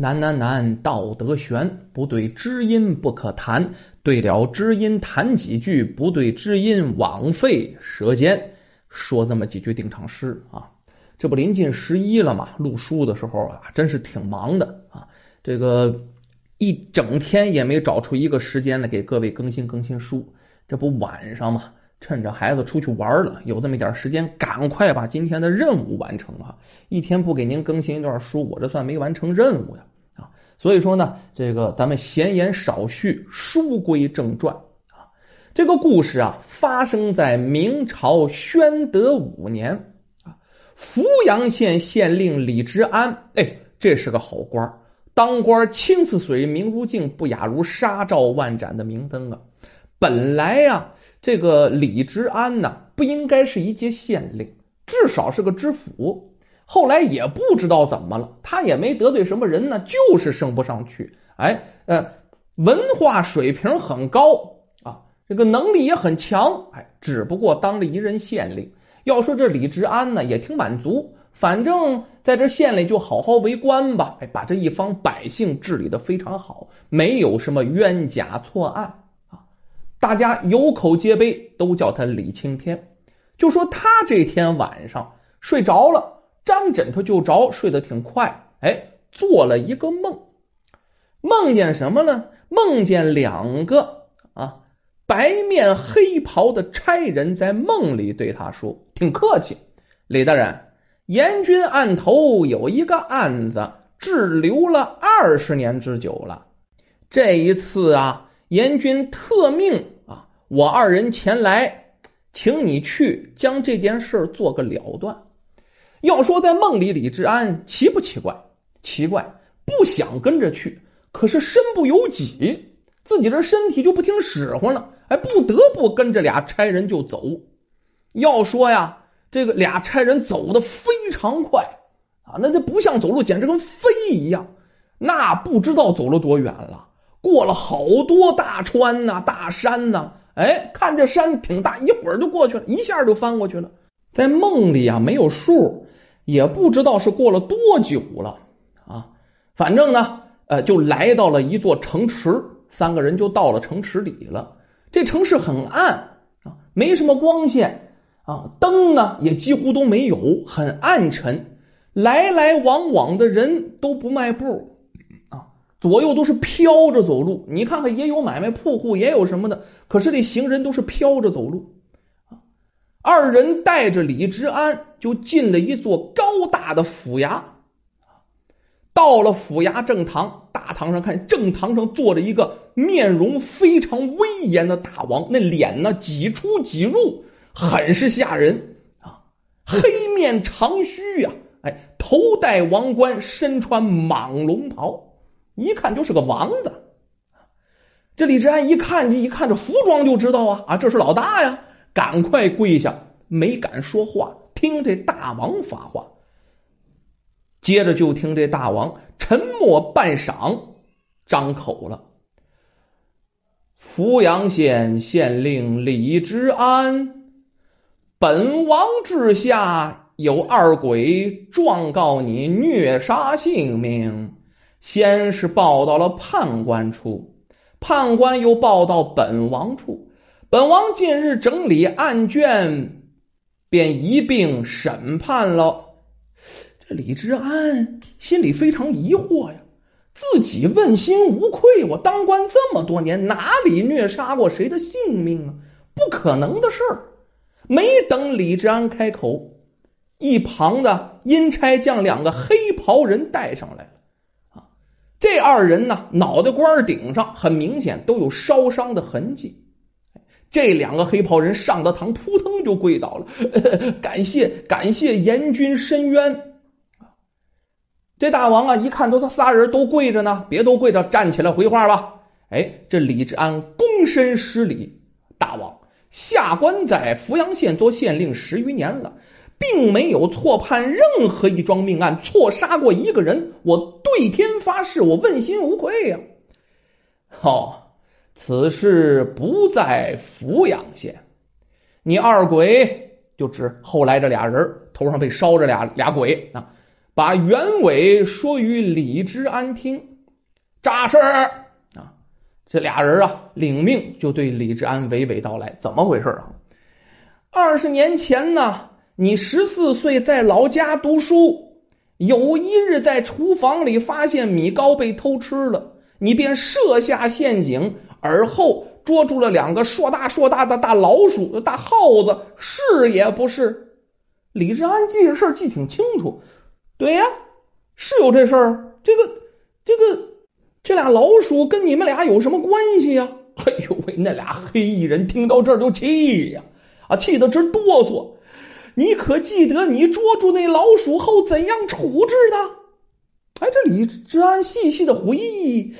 难难难，道德悬，不对知音不可谈。对了知音谈几句，不对知音枉费舌尖。说这么几句定场诗啊。这不临近十一了嘛？录书的时候啊，真是挺忙的啊。这个一整天也没找出一个时间来给各位更新更新书。这不晚上嘛，趁着孩子出去玩了，有这么一点时间，赶快把今天的任务完成啊！一天不给您更新一段书，我这算没完成任务呀啊！所以说呢，这个咱们闲言少叙，书归正传啊。这个故事啊，发生在明朝宣德五年。啊，扶阳县县令李之安，哎，这是个好官当官清似水，明如镜，不亚如纱照万盏的明灯啊！本来呀，这个李治安呢，不应该是一届县令，至少是个知府。后来也不知道怎么了，他也没得罪什么人呢，就是升不上去。哎，呃，文化水平很高啊，这个能力也很强，哎，只不过当了一任县令。要说这李治安呢，也挺满足，反正在这县里就好好为官吧，哎，把这一方百姓治理的非常好，没有什么冤假错案，大家有口皆碑，都叫他李青天。就说他这天晚上睡着了，张枕头就着，睡得挺快，哎，做了一个梦，梦见什么呢？梦见两个啊。白面黑袍的差人在梦里对他说：“挺客气，李大人，严军案头有一个案子滞留了二十年之久了。这一次啊，严军特命啊，我二人前来，请你去将这件事做个了断。要说在梦里，李治安奇不奇怪？奇怪，不想跟着去，可是身不由己，自己这身体就不听使唤了。”哎，不得不跟着俩差人就走。要说呀，这个俩差人走的非常快啊，那就不像走路，简直跟飞一样。那不知道走了多远了，过了好多大川呐、大山呐。哎，看这山挺大，一会儿就过去了，一下就翻过去了。在梦里啊，没有数，也不知道是过了多久了啊。反正呢，呃，就来到了一座城池，三个人就到了城池里了。这城市很暗啊，没什么光线啊，灯呢也几乎都没有，很暗沉。来来往往的人都不迈步，左右都是飘着走路。你看看，也有买卖铺户，也有什么的，可是这行人都是飘着走路。二人带着李之安就进了一座高大的府衙，到了府衙正堂。大堂上看，正堂上坐着一个面容非常威严的大王，那脸呢几出几入，很是吓人啊！黑面长须呀，哎，头戴王冠，身穿蟒龙袍，一看就是个王子。这李治安一看，一看这服装就知道啊啊，这是老大呀！赶快跪下，没敢说话，听这大王发话。接着就听这大王沉默半晌，张口了：“扶阳县县令李之安，本王治下有二鬼状告你虐杀性命，先是报到了判官处，判官又报到本王处，本王近日整理案卷，便一并审判了。”这李治安心里非常疑惑呀，自己问心无愧，我当官这么多年，哪里虐杀过谁的性命啊？不可能的事儿。没等李治安开口，一旁的阴差将两个黑袍人带上来了。这二人呢，脑袋瓜顶上很明显都有烧伤的痕迹。这两个黑袍人上的堂，扑腾就跪倒了，感谢感谢阎君伸冤。这大王啊，一看都他仨人都跪着呢，别都跪着，站起来回话吧。哎，这李治安躬身施礼，大王下官在阜阳县做县令十余年了，并没有错判任何一桩命案，错杀过一个人。我对天发誓，我问心无愧呀。好，此事不在阜阳县，你二鬼就指后来这俩人头上被烧着俩俩鬼啊。把原委说于李治安听。扎事儿啊，这俩人啊领命，就对李治安娓娓道来怎么回事啊？二十年前呢，你十四岁在老家读书，有一日在厨房里发现米糕被偷吃了，你便设下陷阱，而后捉住了两个硕大硕大的大老鼠、大耗子，是也不是？李治安记这事儿记挺清楚，对呀，是有这事儿。这个，这个，这俩老鼠跟你们俩有什么关系呀？哎呦喂，那俩黑衣人听到这儿就气呀，啊，气得直哆嗦。你可记得你捉住那老鼠后怎样处置的？哎，这李治安细细的回忆，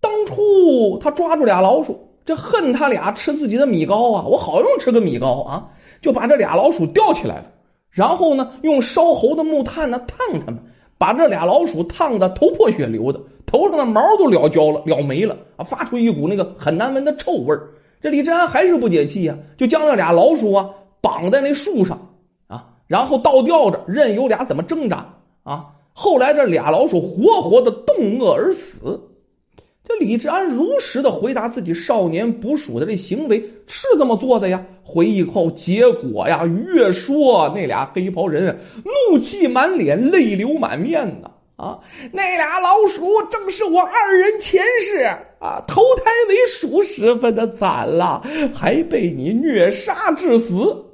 当初他抓住俩老鼠，这恨他俩吃自己的米糕啊，我好容易吃个米糕啊，就把这俩老鼠吊起来了。然后呢，用烧猴的木炭呢烫他们，把这俩老鼠烫的头破血流的，头上的毛都燎焦了、燎没了啊，发出一股那个很难闻的臭味这李治安还是不解气呀，就将那俩老鼠啊绑在那树上，然后倒吊着，任由俩怎么挣扎啊。后来这俩老鼠活活的冻饿而死。这李治安如实的回答自己少年捕鼠的这行为是这么做的呀。回忆后，结果呀，越说那俩黑袍人怒气满脸，泪流满面呢啊！那俩老鼠正是我二人前世啊，投胎为鼠，十分的惨了，还被你虐杀致死。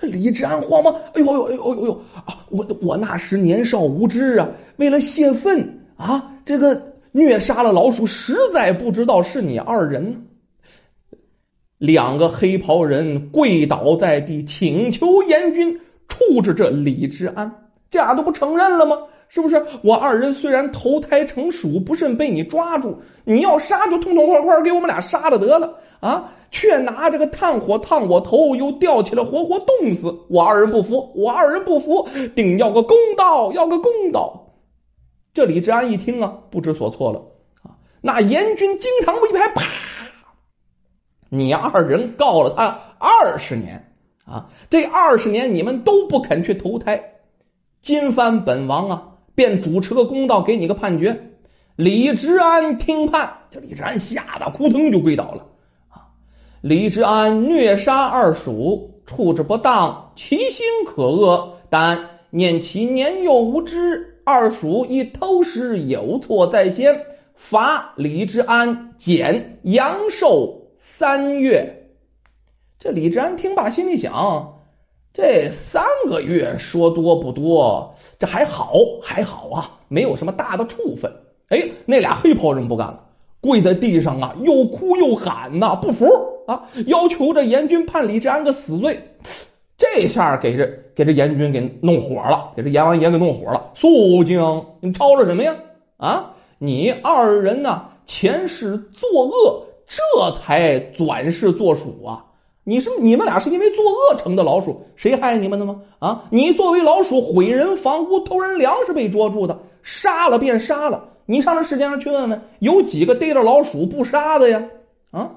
这李治安慌忙，哎呦呦哎呦呦呦啊！我我那时年少无知啊，为了泄愤啊，这个。虐杀了老鼠，实在不知道是你二人。两个黑袍人跪倒在地，请求阎君处置这李治安。这俩都不承认了吗？是不是？我二人虽然投胎成鼠，不慎被你抓住，你要杀就痛痛快快给我们俩杀了得了啊！却拿这个炭火烫我头，又吊起来活活冻死我二人不服，我二人不服，定要个公道，要个公道。这李治安一听啊，不知所措了啊！那阎君惊堂木一拍，啪！你二人告了他二十年啊！这二十年你们都不肯去投胎，今番本王啊，便主持个公道，给你个判决。李治安听判，这李治安吓得扑腾就跪倒了！李治安虐杀二鼠，处置不当，其心可恶，但念其年幼无知。二鼠亦偷食有错在先，罚李治安减阳寿三月。这李治安听罢，心里想：这三个月说多不多，这还好还好啊，没有什么大的处分。哎，那俩黑袍人不干了，跪在地上啊，又哭又喊呐，不服啊，要求这阎君判李治安个死罪。这下给这给这阎君给弄火了，给这阎王爷给弄火了。肃静，你吵吵什么呀？啊，你二人呢？前世作恶，这才转世做鼠啊！你是你们俩是因为作恶成的老鼠，谁害你们的吗？啊，你作为老鼠毁人房屋、偷人粮食被捉住的，杀了便杀了。你上这世界上去问问，有几个逮着老鼠不杀的呀？啊，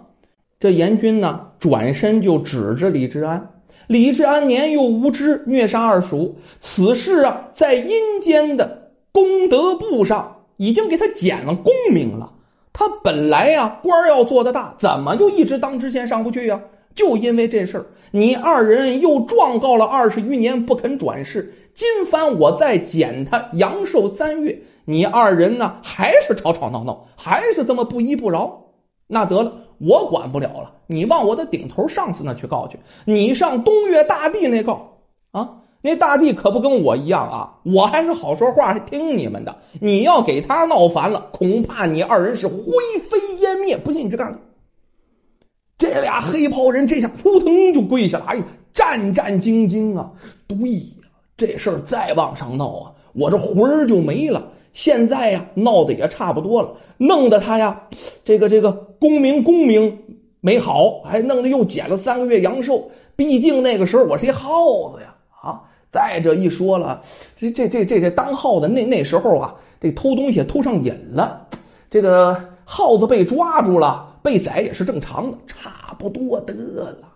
这阎君呢，转身就指着李治安。李治安年幼无知，虐杀二叔，此事啊，在阴间的功德簿上已经给他减了功名了。他本来呀，官要做的大，怎么就一直当知县上不去呀？就因为这事儿，你二人又状告了二十余年，不肯转世。今番我再减他阳寿三月，你二人呢，还是吵吵闹闹，还是这么不依不饶。那得了。我管不了了，你往我的顶头上司那去告去。你上东岳大帝那告啊，那大帝可不跟我一样啊，我还是好说话，还听你们的。你要给他闹烦了，恐怕你二人是灰飞烟灭。不信你去干。这俩黑袍人这下扑腾就跪下了，哎，战战兢兢啊！对呀，这事儿再往上闹啊，我这魂儿就没了。现在呀，闹得也差不多了，弄得他呀，这个这个功名功名没好，还弄得又减了三个月阳寿。毕竟那个时候我是一耗子呀啊！再者一说了，这这这这这当耗子那那时候啊，这偷东西偷上瘾了，这个耗子被抓住了，被宰也是正常的，差不多得了。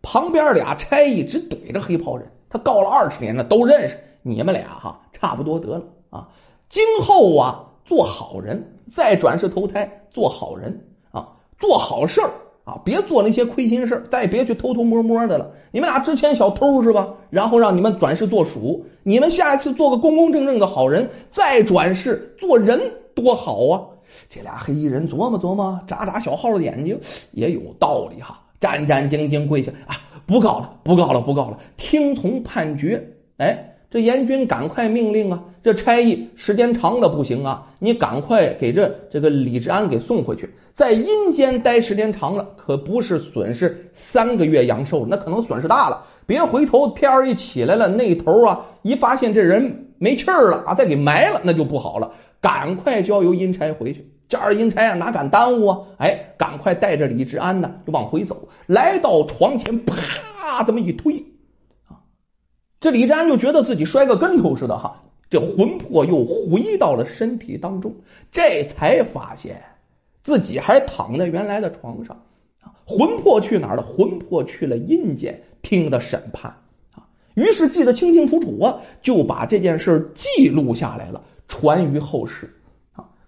旁边俩差役直怼着黑袍人，他告了二十年了，都认识。你们俩哈差不多得了啊，今后啊做好人，再转世投胎做好人啊，做好事儿啊，别做那些亏心事儿，再别去偷偷摸摸的了。你们俩之前小偷是吧？然后让你们转世做鼠，你们下一次做个公公正正的好人，再转世做人多好啊！这俩黑衣人琢磨琢磨，眨眨小号的眼睛，也有道理哈。战战兢兢跪下啊，不告了，不告了，不告了，听从判决。哎，这阎君赶快命令啊，这差役时间长了不行啊，你赶快给这这个李治安给送回去，在阴间待时间长了，可不是损失三个月阳寿，那可能损失大了。别回头天儿一起来了，那头啊一发现这人没气儿了啊，再给埋了，那就不好了。赶快交由阴差回去。这二阴差啊，哪敢耽误啊？哎，赶快带着李治安呢，就往回走。来到床前，啪，这么一推，这李治安就觉得自己摔个跟头似的哈，这魂魄又回到了身体当中，这才发现自己还躺在原来的床上。魂魄去哪儿了？魂魄去了阴间，听的审判啊。于是记得清清楚楚啊，就把这件事记录下来了，传于后世。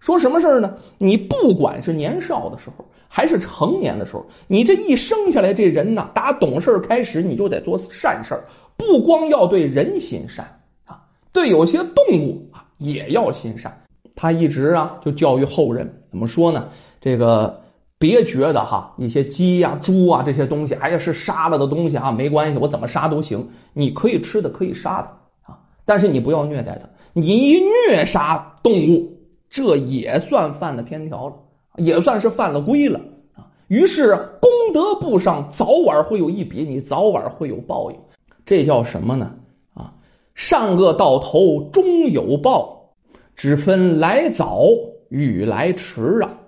说什么事儿呢？你不管是年少的时候，还是成年的时候，你这一生下来，这人呐，打懂事开始，你就得做善事儿。不光要对人心善啊，对有些动物啊也要心善。他一直啊就教育后人，怎么说呢？这个别觉得哈，一些鸡呀、猪啊这些东西，哎呀是杀了的东西啊，没关系，我怎么杀都行。你可以吃的，可以杀的啊，但是你不要虐待它。你一虐杀动物。这也算犯了天条了，也算是犯了规了啊！于是功德簿上早晚会有一笔，你早晚会有报应。这叫什么呢？啊，善恶到头终有报，只分来早与来迟啊！